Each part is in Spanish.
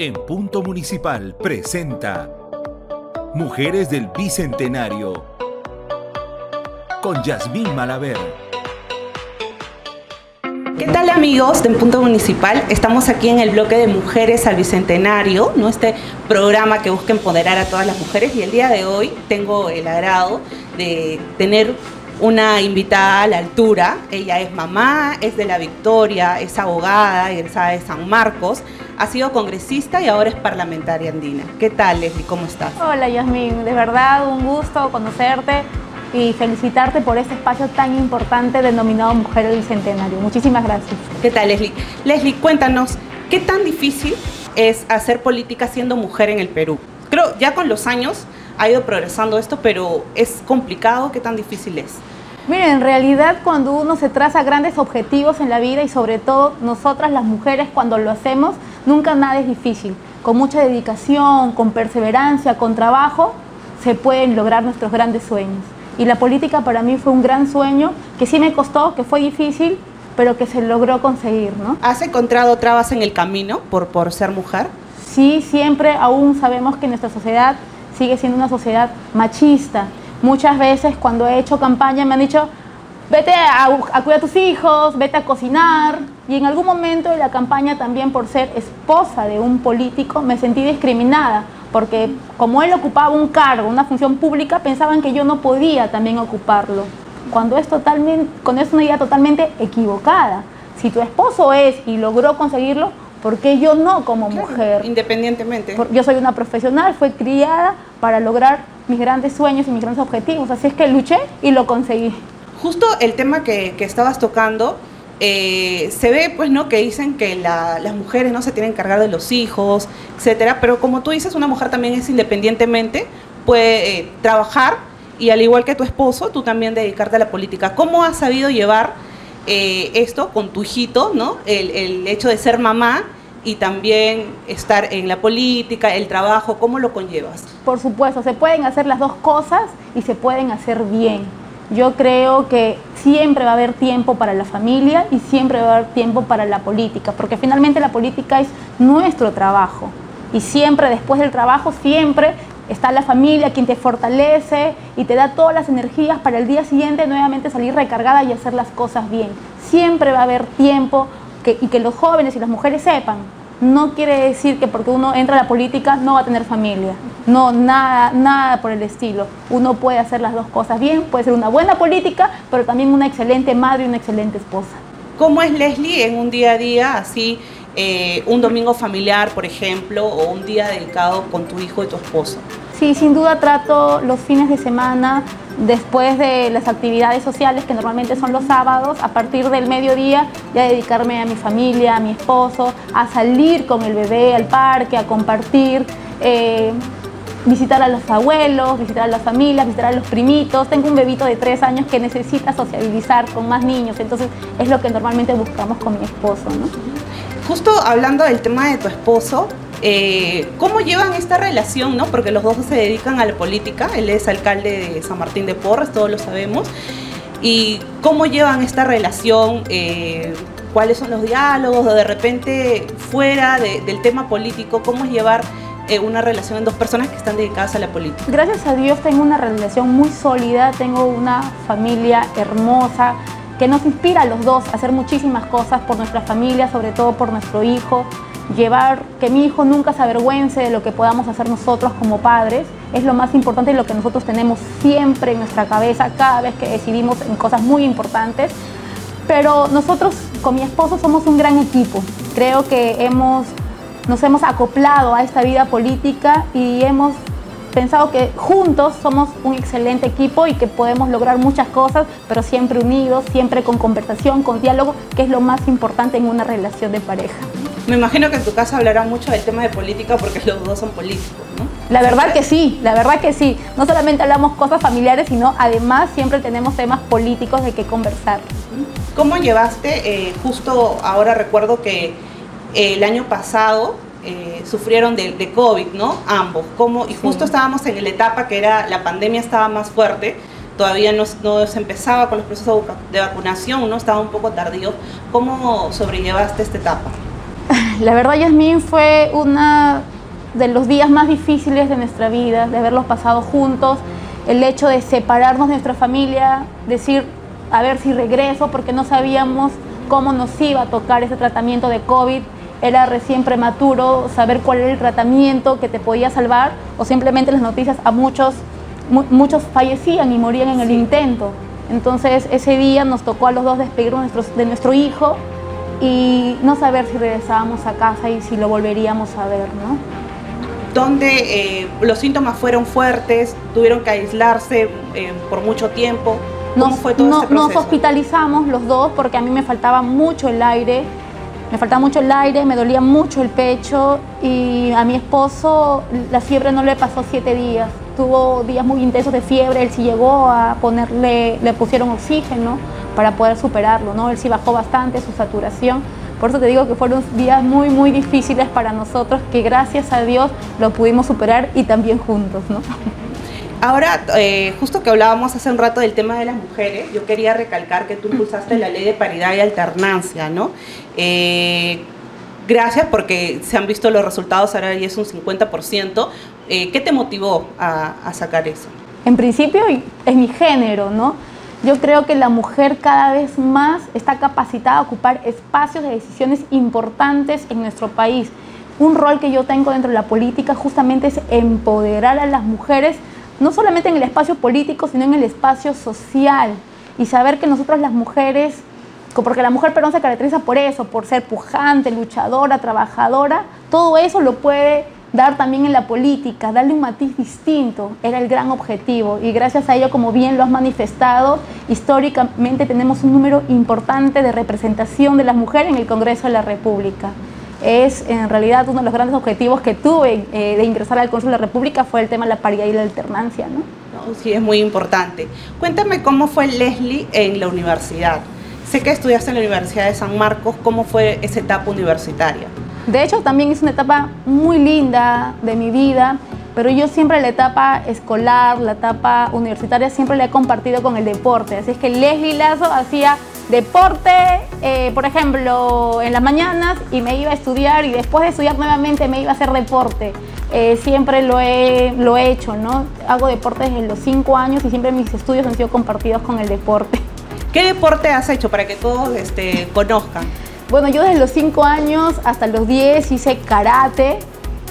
En Punto Municipal presenta Mujeres del Bicentenario con Yasmín Malaver. ¿Qué tal amigos de Punto Municipal? Estamos aquí en el bloque de Mujeres al Bicentenario, ¿no? este programa que busca empoderar a todas las mujeres y el día de hoy tengo el agrado de tener una invitada a la altura. Ella es mamá, es de la Victoria, es abogada, egresada de San Marcos, ha sido congresista y ahora es parlamentaria andina. ¿Qué tal, Leslie? ¿Cómo estás? Hola, Yasmin. De verdad, un gusto conocerte y felicitarte por este espacio tan importante denominado Mujer del Bicentenario. Muchísimas gracias. ¿Qué tal, Leslie? Leslie, cuéntanos, ¿qué tan difícil es hacer política siendo mujer en el Perú? Creo, ya con los años ha ido progresando esto, pero es complicado, ¿qué tan difícil es? Miren, en realidad cuando uno se traza grandes objetivos en la vida y sobre todo nosotras las mujeres cuando lo hacemos, nunca nada es difícil. Con mucha dedicación, con perseverancia, con trabajo, se pueden lograr nuestros grandes sueños. Y la política para mí fue un gran sueño que sí me costó, que fue difícil, pero que se logró conseguir, ¿no? ¿Has encontrado trabas en el camino por, por ser mujer? Sí, siempre aún sabemos que nuestra sociedad sigue siendo una sociedad machista. Muchas veces cuando he hecho campaña me han dicho, vete a, a, cuidar a tus hijos, vete a cocinar. Y en algún momento de la campaña también por ser esposa de un político me sentí discriminada, porque como él ocupaba un cargo, una función pública, pensaban que yo no podía también ocuparlo. Cuando es totalmente, con es una idea totalmente equivocada. Si tu esposo es y logró conseguirlo, ¿Por qué yo no como mujer? Independientemente. Yo soy una profesional, fui criada para lograr mis grandes sueños y mis grandes objetivos. Así es que luché y lo conseguí. Justo el tema que, que estabas tocando, eh, se ve pues no que dicen que la, las mujeres no se tienen que encargar de los hijos, etcétera, pero como tú dices, una mujer también es independientemente, puede eh, trabajar y al igual que tu esposo, tú también dedicarte a la política. ¿Cómo has sabido llevar eh, esto con tu hijito, ¿no? El, el, hecho de ser mamá y también estar en la política, el trabajo, ¿cómo lo conllevas? Por supuesto, se pueden hacer las dos cosas y se pueden hacer bien. Yo creo que siempre va a haber tiempo para la familia y siempre va a haber tiempo para la política, porque finalmente la política es nuestro trabajo. Y siempre después del trabajo, siempre está la familia quien te fortalece y te da todas las energías para el día siguiente nuevamente salir recargada y hacer las cosas bien. Siempre va a haber tiempo que, y que los jóvenes y las mujeres sepan. No quiere decir que porque uno entra a la política no va a tener familia. No, nada, nada por el estilo. Uno puede hacer las dos cosas bien, puede ser una buena política, pero también una excelente madre y una excelente esposa. ¿Cómo es Leslie en un día a día así? Eh, un domingo familiar, por ejemplo, o un día dedicado con tu hijo y tu esposo? Sí, sin duda trato los fines de semana, después de las actividades sociales, que normalmente son los sábados, a partir del mediodía, ya dedicarme a mi familia, a mi esposo, a salir con el bebé al parque, a compartir. Eh, visitar a los abuelos, visitar a las familias, visitar a los primitos. Tengo un bebito de tres años que necesita sociabilizar con más niños, entonces es lo que normalmente buscamos con mi esposo. Justo hablando del tema de tu esposo, eh, ¿cómo llevan esta relación? ¿no? Porque los dos se dedican a la política, él es alcalde de San Martín de Porres, todos lo sabemos. ¿Y cómo llevan esta relación? Eh, ¿Cuáles son los diálogos? O de repente, fuera de, del tema político, ¿cómo es llevar eh, una relación en dos personas que están dedicadas a la política? Gracias a Dios tengo una relación muy sólida, tengo una familia hermosa que nos inspira a los dos a hacer muchísimas cosas por nuestra familia, sobre todo por nuestro hijo. Llevar que mi hijo nunca se avergüence de lo que podamos hacer nosotros como padres es lo más importante y lo que nosotros tenemos siempre en nuestra cabeza cada vez que decidimos en cosas muy importantes. Pero nosotros con mi esposo somos un gran equipo. Creo que hemos, nos hemos acoplado a esta vida política y hemos pensado que juntos somos un excelente equipo y que podemos lograr muchas cosas, pero siempre unidos, siempre con conversación, con diálogo, que es lo más importante en una relación de pareja. Me imagino que en tu casa hablarán mucho del tema de política porque los dos son políticos, ¿no? La verdad que sí, la verdad que sí. No solamente hablamos cosas familiares, sino además siempre tenemos temas políticos de que conversar. ¿Cómo llevaste? Eh, justo ahora recuerdo que eh, el año pasado eh, sufrieron de, de, COVID, ¿no? Ambos. ¿Cómo? Y justo sí. estábamos en la etapa que era, la pandemia estaba más fuerte, todavía no, no, se empezaba con los procesos de vacunación, ¿no? Estaba un poco tardío. ¿Cómo sobrellevaste esta etapa? La verdad, Yasmín, fue uno de los días más difíciles de nuestra vida, de haberlos pasado juntos, el hecho de separarnos de nuestra familia, decir, a ver si regreso, porque no sabíamos cómo nos iba a tocar ese tratamiento de COVID. Era recién prematuro saber cuál era el tratamiento que te podía salvar o simplemente las noticias a muchos, muchos fallecían y morían en el intento. Entonces ese día nos tocó a los dos despedirnos de nuestro hijo y no saber si regresábamos a casa y si lo volveríamos a ver, ¿no? Donde eh, los síntomas fueron fuertes, tuvieron que aislarse eh, por mucho tiempo. ¿Cómo nos, fue todo este proceso? Nos hospitalizamos los dos porque a mí me faltaba mucho el aire, me faltaba mucho el aire, me dolía mucho el pecho y a mi esposo la fiebre no le pasó siete días. Tuvo días muy intensos de fiebre, él sí llegó a ponerle, le pusieron oxígeno para poder superarlo, ¿no? Él sí bajó bastante su saturación. Por eso te digo que fueron días muy, muy difíciles para nosotros, que gracias a Dios lo pudimos superar y también juntos, ¿no? Ahora, eh, justo que hablábamos hace un rato del tema de las mujeres, yo quería recalcar que tú impulsaste la ley de paridad y alternancia, ¿no? Eh, gracias porque se han visto los resultados, ahora ya es un 50%. Eh, ¿Qué te motivó a, a sacar eso? En principio es mi género, ¿no? Yo creo que la mujer cada vez más está capacitada a ocupar espacios de decisiones importantes en nuestro país. Un rol que yo tengo dentro de la política justamente es empoderar a las mujeres, no solamente en el espacio político, sino en el espacio social. Y saber que nosotros las mujeres, porque la mujer peruana se caracteriza por eso, por ser pujante, luchadora, trabajadora, todo eso lo puede dar también en la política, darle un matiz distinto, era el gran objetivo. Y gracias a ello, como bien lo has manifestado, históricamente tenemos un número importante de representación de las mujeres en el Congreso de la República. Es en realidad uno de los grandes objetivos que tuve eh, de ingresar al Congreso de la República fue el tema de la paridad y la alternancia. ¿no? sí, es muy importante. Cuéntame cómo fue Leslie en la universidad. Sé que estudiaste en la Universidad de San Marcos, ¿cómo fue esa etapa universitaria? De hecho, también es una etapa muy linda de mi vida, pero yo siempre la etapa escolar, la etapa universitaria, siempre la he compartido con el deporte. Así es que Leslie Lazo hacía deporte, eh, por ejemplo, en las mañanas y me iba a estudiar y después de estudiar nuevamente me iba a hacer deporte. Eh, siempre lo he, lo he hecho, ¿no? Hago deporte desde los cinco años y siempre mis estudios han sido compartidos con el deporte. ¿Qué deporte has hecho para que todos este, conozcan? Bueno, yo desde los 5 años hasta los 10 hice karate,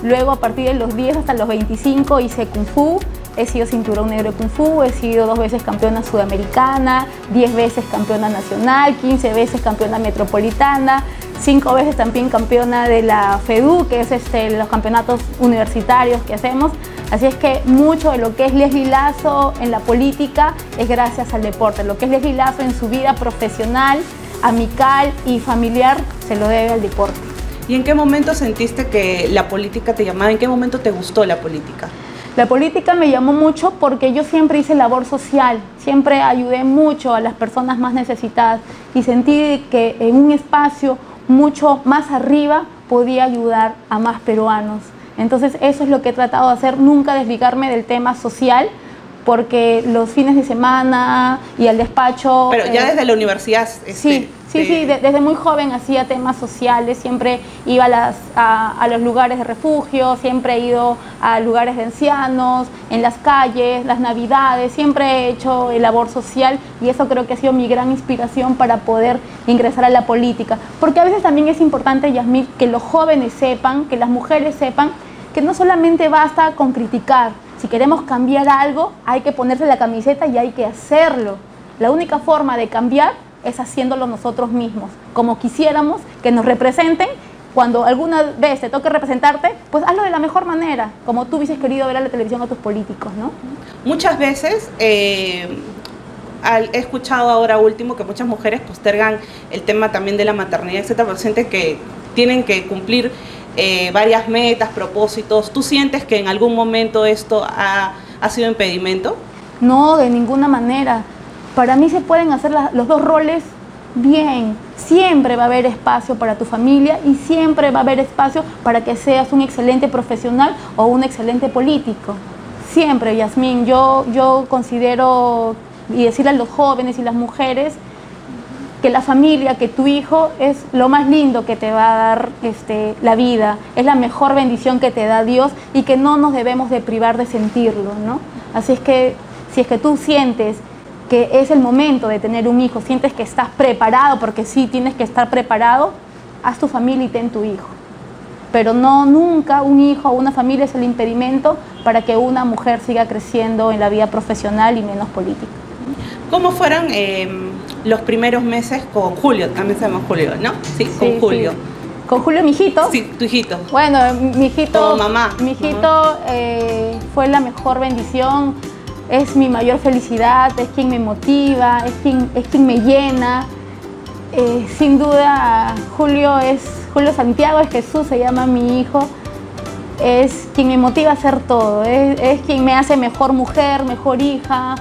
luego a partir de los 10 hasta los 25 hice kung fu, he sido cinturón negro de kung fu, he sido dos veces campeona sudamericana, 10 veces campeona nacional, 15 veces campeona metropolitana, 5 veces también campeona de la FEDU, que es este, los campeonatos universitarios que hacemos. Así es que mucho de lo que es Leslie Lazo en la política es gracias al deporte. Lo que es Leslie Lazo en su vida profesional amical y familiar se lo debe al deporte. ¿Y en qué momento sentiste que la política te llamaba? ¿En qué momento te gustó la política? La política me llamó mucho porque yo siempre hice labor social, siempre ayudé mucho a las personas más necesitadas y sentí que en un espacio mucho más arriba podía ayudar a más peruanos. Entonces eso es lo que he tratado de hacer, nunca desligarme del tema social, porque los fines de semana y el despacho... Pero ya eh, desde la universidad... Este, sí, sí, sí, desde muy joven hacía temas sociales, siempre iba a, las, a, los lugares de refugio, siempre he ido a lugares de ancianos, en las calles, las navidades, siempre he hecho labor social y eso creo que ha sido mi gran inspiración para poder ingresar a la política. Porque a veces también es importante, Yasmín, que los jóvenes sepan, que las mujeres sepan que no solamente basta con criticar, si queremos cambiar algo, hay que ponerse la camiseta y hay que hacerlo. La única forma de cambiar es haciéndolo nosotros mismos, como quisiéramos que nos representen. Cuando alguna vez te toque representarte, pues hazlo de la mejor manera, como tú hubieses querido ver a la televisión a tus políticos, ¿no? Muchas veces eh, he escuchado ahora último que muchas mujeres postergan el tema también de la maternidad, etcétera, pero sienten que tienen que cumplir eh, varias metas, propósitos. ¿Tú sientes que en algún momento esto ha, sido impedimento? No, de ninguna manera. Para mí se pueden hacer los dos roles bien. Siempre va a haber espacio para tu familia y siempre va a haber espacio para que seas un excelente profesional o un excelente político. Siempre, Yasmín, yo, yo considero y decirle a los jóvenes y las mujeres que la familia, que tu hijo es lo más lindo que te va a dar este, la vida, es la mejor bendición que te da Dios y que no nos debemos de privar de sentirlo, ¿no? Así es que si es que tú sientes que es el momento de tener un hijo, sientes que estás preparado, porque sí tienes que estar preparado, haz tu familia y ten tu hijo. Pero no nunca un hijo o una familia es el impedimento para que una mujer siga creciendo en la vida profesional y menos política. ¿Cómo fueron em, los primeros meses con Julio? También se llama Julio, ¿no? Sí, con Julio. Con Julio, mi hijito. Sí, tu hijito. Bueno, mi hijito. mamá. Mi hijito eh, fue la mejor bendición es mi mayor felicidad, es quien me motiva, es quien, es quien me llena. Eh, sin duda, Julio es Julio Santiago, es Jesús, se llama mi hijo. Es quien me motiva a hacer todo, es, quien me hace mejor mujer, mejor hija,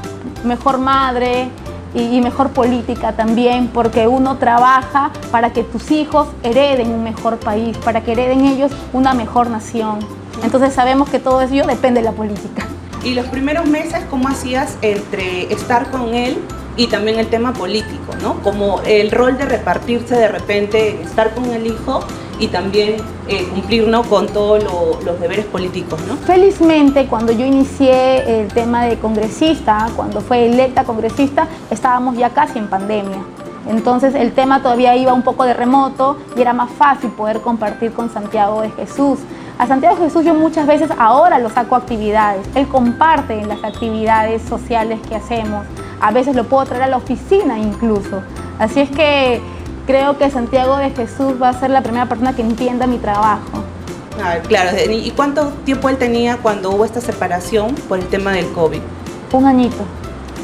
mejor madre y, mejor política también, porque uno trabaja para que tus hijos hereden un mejor país, para que hereden ellos una mejor nación. Entonces sabemos que todo eso depende de la política. Y los primeros meses, ¿cómo hacías entre estar con él y también el tema político, ¿no? Como el rol de repartirse de repente, estar con el hijo y también eh, cumplir con todos los deberes políticos, ¿no? Felizmente, cuando yo inicié el tema de congresista, cuando fue electa congresista, estábamos ya casi en pandemia. Entonces el tema todavía iba un poco de remoto y era más fácil poder compartir con Santiago de Jesús. A Santiago Jesús yo muchas veces ahora lo saco a actividades. Él comparte en las actividades sociales que hacemos. A veces lo puedo traer a la oficina incluso. Así es que creo que Santiago de Jesús va a ser la primera persona que entienda mi trabajo. claro, ¿y cuánto tiempo él tenía cuando hubo esta separación por el tema del COVID? Un añito.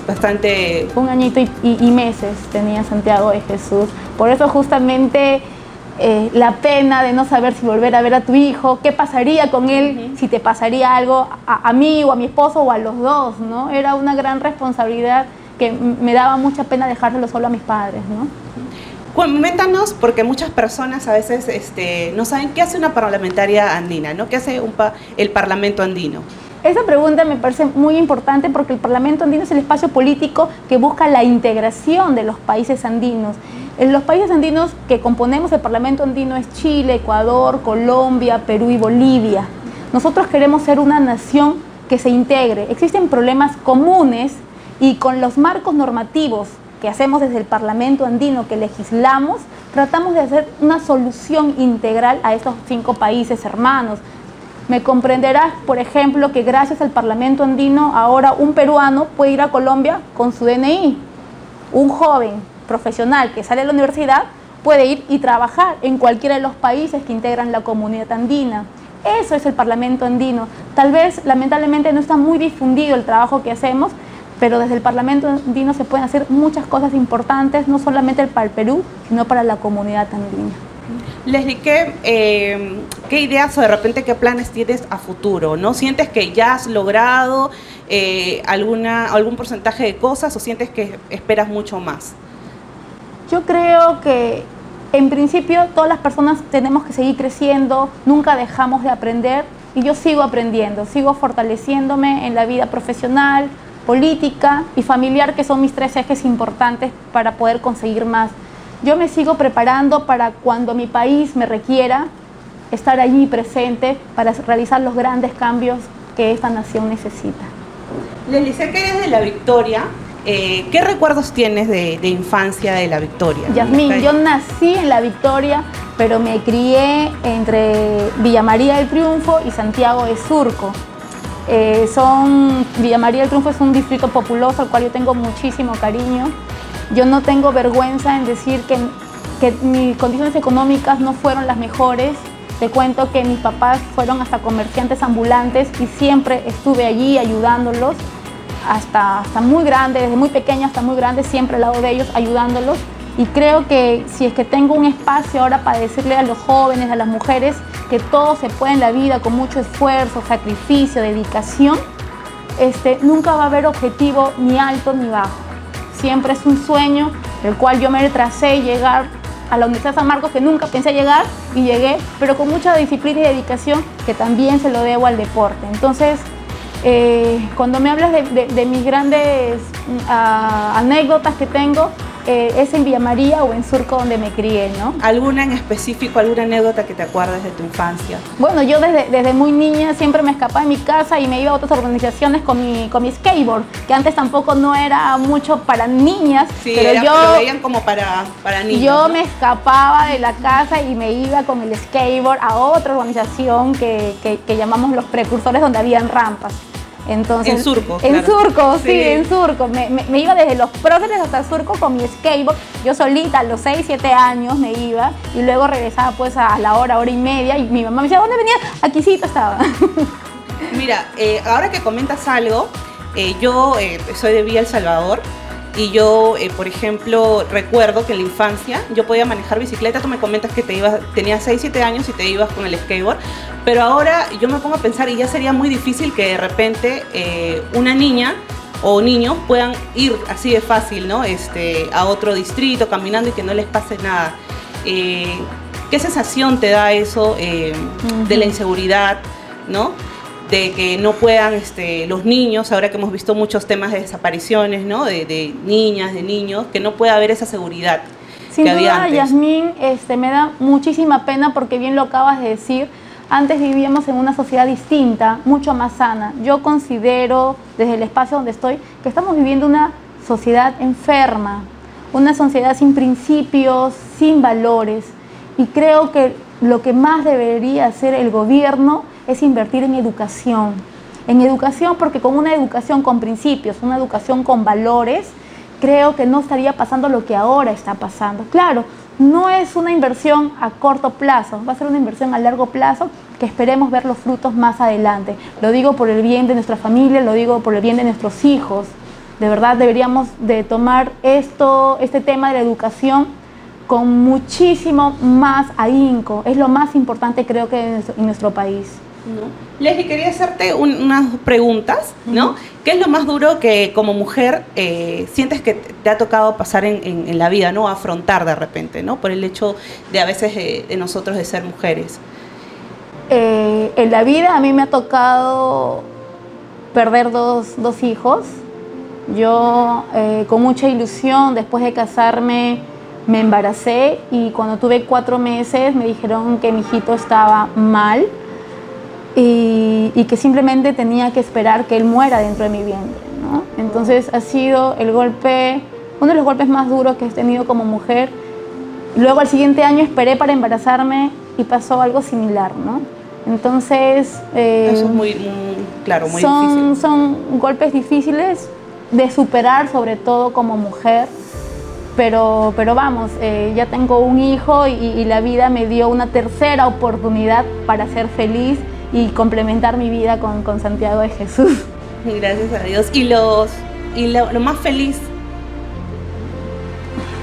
Bastante... Un añito y, y meses tenía Santiago de Jesús. Por eso justamente eh, la pena de no saber si volver a ver a tu hijo, qué pasaría con él, si te pasaría algo a, mí o a mi esposo o a los dos, ¿no? Era una gran responsabilidad que me daba mucha pena dejárselo solo a mis padres, ¿no? Coméntanos, porque muchas personas a veces este, no saben qué hace una parlamentaria andina, ¿no? ¿Qué hace el Parlamento andino? Esa pregunta me parece muy importante porque el Parlamento andino es el espacio político que busca la integración de los países andinos en los países andinos que componemos el Parlamento andino es Chile, Ecuador, Colombia, Perú y Bolivia. Nosotros queremos ser una nación que se integre. Existen problemas comunes y con los marcos normativos que hacemos desde el Parlamento andino, que legislamos, tratamos de hacer una solución integral a estos cinco países hermanos. Me comprenderás, por ejemplo, que gracias al Parlamento andino ahora un peruano puede ir a Colombia con su DNI. Un joven profesional que sale de la universidad puede ir y trabajar en cualquiera de los países que integran la comunidad andina. Eso es el Parlamento andino. Tal vez, lamentablemente, no está muy difundido el trabajo que hacemos, pero desde el Parlamento andino se pueden hacer muchas cosas importantes, no solamente para el Perú, sino para la comunidad andina. Leslie, ¿qué, eh, ¿qué ideas o de repente qué planes tienes a futuro? ¿No sientes que ya has logrado eh, alguna, algún porcentaje de cosas o sientes que esperas mucho más? Yo creo que en principio todas las personas tenemos que seguir creciendo, nunca dejamos de aprender y yo sigo aprendiendo, sigo fortaleciéndome en la vida profesional, política y familiar, que son mis tres ejes importantes para poder conseguir más. Yo me sigo preparando para cuando mi país me requiera estar allí presente para realizar los grandes cambios que esta nación necesita. Les dice que eres de la Victoria, eh, ¿Qué recuerdos tienes de, infancia de La Victoria? Yasmín, yo nací en La Victoria, pero me crié entre Villa María del Triunfo y Santiago de Surco. Eh, son, Villa María del Triunfo es un distrito populoso al cual yo tengo muchísimo cariño. Yo no tengo vergüenza en decir que, que mis condiciones económicas no fueron las mejores. Te cuento que mis papás fueron hasta comerciantes ambulantes y siempre estuve allí ayudándolos hasta, hasta muy grande, desde muy pequeña hasta muy grande, siempre al lado de ellos, ayudándolos. Y creo que si es que tengo un espacio ahora para decirle a los jóvenes, a las mujeres, que todo se puede en la vida con mucho esfuerzo, sacrificio, dedicación, este, nunca va a haber objetivo ni alto ni bajo. Siempre es un sueño el cual yo me tracé llegar a la Universidad de San Marcos, que nunca pensé llegar y llegué, pero con mucha disciplina y dedicación que también se lo debo al deporte. Entonces, eh, cuando me hablas de, mis grandes mm, anécdotas que tengo, eh, es en Villa María o en Surco donde me crié, ¿no? ¿Alguna en específico, alguna anécdota que te acuerdes de tu infancia? Bueno, yo desde, desde muy niña siempre me escapaba de mi casa y me iba a otras organizaciones con mi, con mi skateboard, que antes tampoco no era mucho para niñas, Sí, pero era- yo... lo veían como para, para niños. Yo ¿no? me escapaba de la casa y me iba con el skateboard a otra organización que, que- que llamamos los precursores donde habían rampas. Entonces, En Surco, En claro. Surco, sí, Sí. en Surco. Me, me- me iba desde los próceres hasta Surco con mi skateboard. Yo solita a los 6, 7 años me iba y luego regresaba pues a la hora, hora y media y mi mamá me decía, ¿dónde venía? Aquícito estaba. Mira, eh, ahora que comentas algo, eh, yo eh, soy de Villa El Salvador y yo, eh, por ejemplo, recuerdo que en la infancia yo podía manejar bicicleta. Tú me comentas que te ibas, tenías 6, 7 años y te ibas con el skateboard, pero ahora yo me pongo a pensar y ya sería muy difícil que de repente eh, una niña o niños puedan ir así de fácil, ¿no? Este, a otro distrito caminando y que no les pase nada. Eh, ¿Qué sensación te da eso de la inseguridad, ¿no? De que no puedan este, los niños, ahora que hemos visto muchos temas de desapariciones, ¿no? De, de niñas, de niños, que no pueda haber esa seguridad Sin que había duda, antes. Yasmín, este, me da muchísima pena porque bien lo acabas de decir. Antes vivíamos en una sociedad distinta, mucho más sana. Yo considero, desde el espacio donde estoy, que estamos viviendo una sociedad enferma, una sociedad sin principios, sin valores. Y creo que lo que más debería hacer el gobierno es invertir en educación. En educación porque con una educación con principios, una educación con valores, creo que no estaría pasando lo que ahora está pasando. Claro, no es una inversión a corto plazo, va a ser una inversión a largo plazo que esperemos ver los frutos más adelante. Lo digo por el bien de nuestra familia, lo digo por el bien de nuestros hijos. De verdad deberíamos de tomar esto, este tema de la educación con muchísimo más ahínco. Es lo más importante creo que en nuestro, en nuestro país. ¿No? Leslie, quería hacerte un- unas preguntas, ¿no? ¿Qué es lo más duro que como mujer eh, sientes que te ha tocado pasar en, en- en la vida, ¿no? Afrontar de repente, ¿no? Por el hecho de a veces de nosotros de ser mujeres. Eh, en la vida a mí me ha tocado perder dos, dos hijos. Yo eh, con mucha ilusión después de casarme me embaracé y cuando tuve cuatro meses me dijeron que mi hijito estaba mal y, y que simplemente tenía que esperar que él muera dentro de mi vientre. ¿no? Entonces ha sido el golpe, uno de los golpes más duros que he tenido como mujer. Luego al siguiente año esperé para embarazarme y pasó algo similar, ¿no? Entonces... eh, Eso es muy, muy- claro, muy son, difícil. son golpes difíciles de superar, sobre todo como mujer. Pero, pero vamos, eh, ya tengo un hijo y, y la vida me dio una tercera oportunidad para ser feliz y complementar mi vida con, con Santiago de Jesús. Gracias a Dios. Y los y lo, lo más feliz,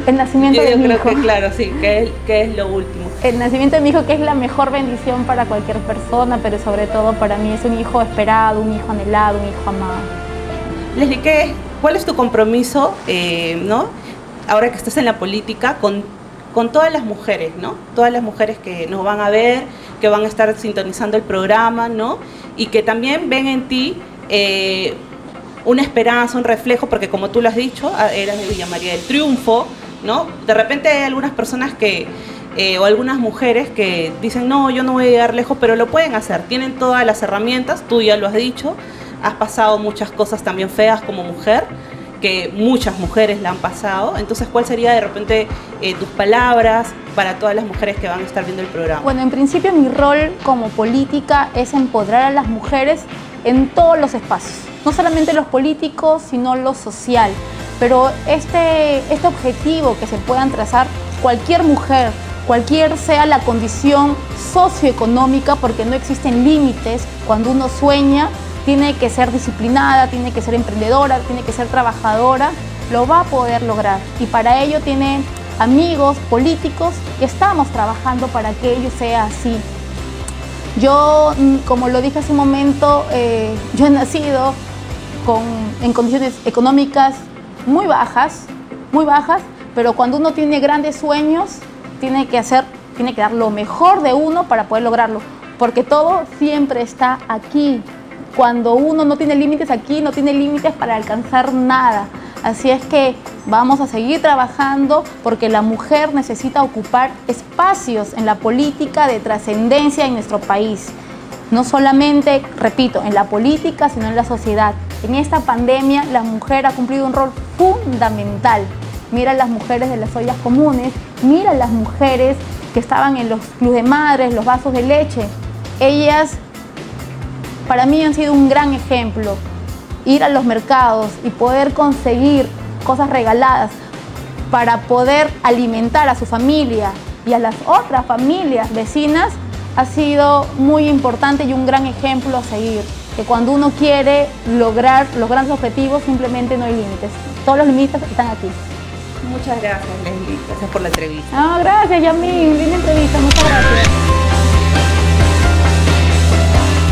El nacimiento yo, de yo mi creo hijo. que claro, sí, que es, que es lo último. El nacimiento de mi hijo, que es la mejor bendición para cualquier persona, pero sobre todo para mí es un hijo esperado, un hijo anhelado, un hijo amado. Leslie, ¿qué, ¿cuál es tu compromiso, eh, ¿no? ahora que estás en la política, con, con todas las mujeres, ¿no? Todas las mujeres que nos van a ver, que van a estar sintonizando el programa, ¿no? Y que también ven en ti eh, una esperanza, un reflejo, porque como tú lo has dicho, ah, eras de Villa María del Triunfo, ¿no? De repente hay algunas personas que, eh, o algunas mujeres que dicen, no, yo no voy a llegar lejos, pero lo pueden hacer, tienen todas las herramientas, tú ya lo has dicho, has pasado muchas cosas también feas como mujer, que muchas mujeres la han pasado, entonces, ¿cuál sería de repente eh, tus palabras para todas las mujeres que van a estar viendo el programa? Bueno, en principio mi rol como política es empoderar a las mujeres en todos los espacios, no solamente los políticos, sino lo social. Pero este, este objetivo que se puedan trazar cualquier mujer, cualquier sea la condición socioeconómica, porque no existen límites cuando uno sueña, tiene que ser disciplinada, tiene que ser emprendedora, tiene que ser trabajadora, lo va a poder lograr. Y para ello tiene amigos, políticos, y estamos trabajando para que ello sea así. Yo, mm, como lo dije hace un momento, eh, yo he nacido con, en condiciones económicas muy bajas, muy bajas, pero cuando uno tiene grandes sueños, tiene que hacer, tiene que dar lo mejor de uno para poder lograrlo, porque todo siempre está aquí. Cuando uno no tiene límites aquí, no tiene límites para alcanzar nada. Así es que vamos a seguir trabajando porque la mujer necesita ocupar espacios en la política de trascendencia en nuestro país. No solamente, repito, en la política, sino en la sociedad. En esta pandemia la mujer ha cumplido un rol fundamental. Mira las mujeres de las ollas comunes, mira las mujeres que estaban en los clubes de madres, los vasos de leche. Ellas para mí han sido un gran ejemplo ir a los mercados y poder conseguir cosas regaladas para poder alimentar a su familia y a las otras familias vecinas ha sido muy importante y un gran ejemplo a seguir. Que cuando uno quiere lograr los grandes objetivos simplemente no hay límites. Todos los límites están aquí. Muchas gracias, Leslie. Gracias por la entrevista. Ah, gracias, Yamil. Linda entrevista. Muchas gracias.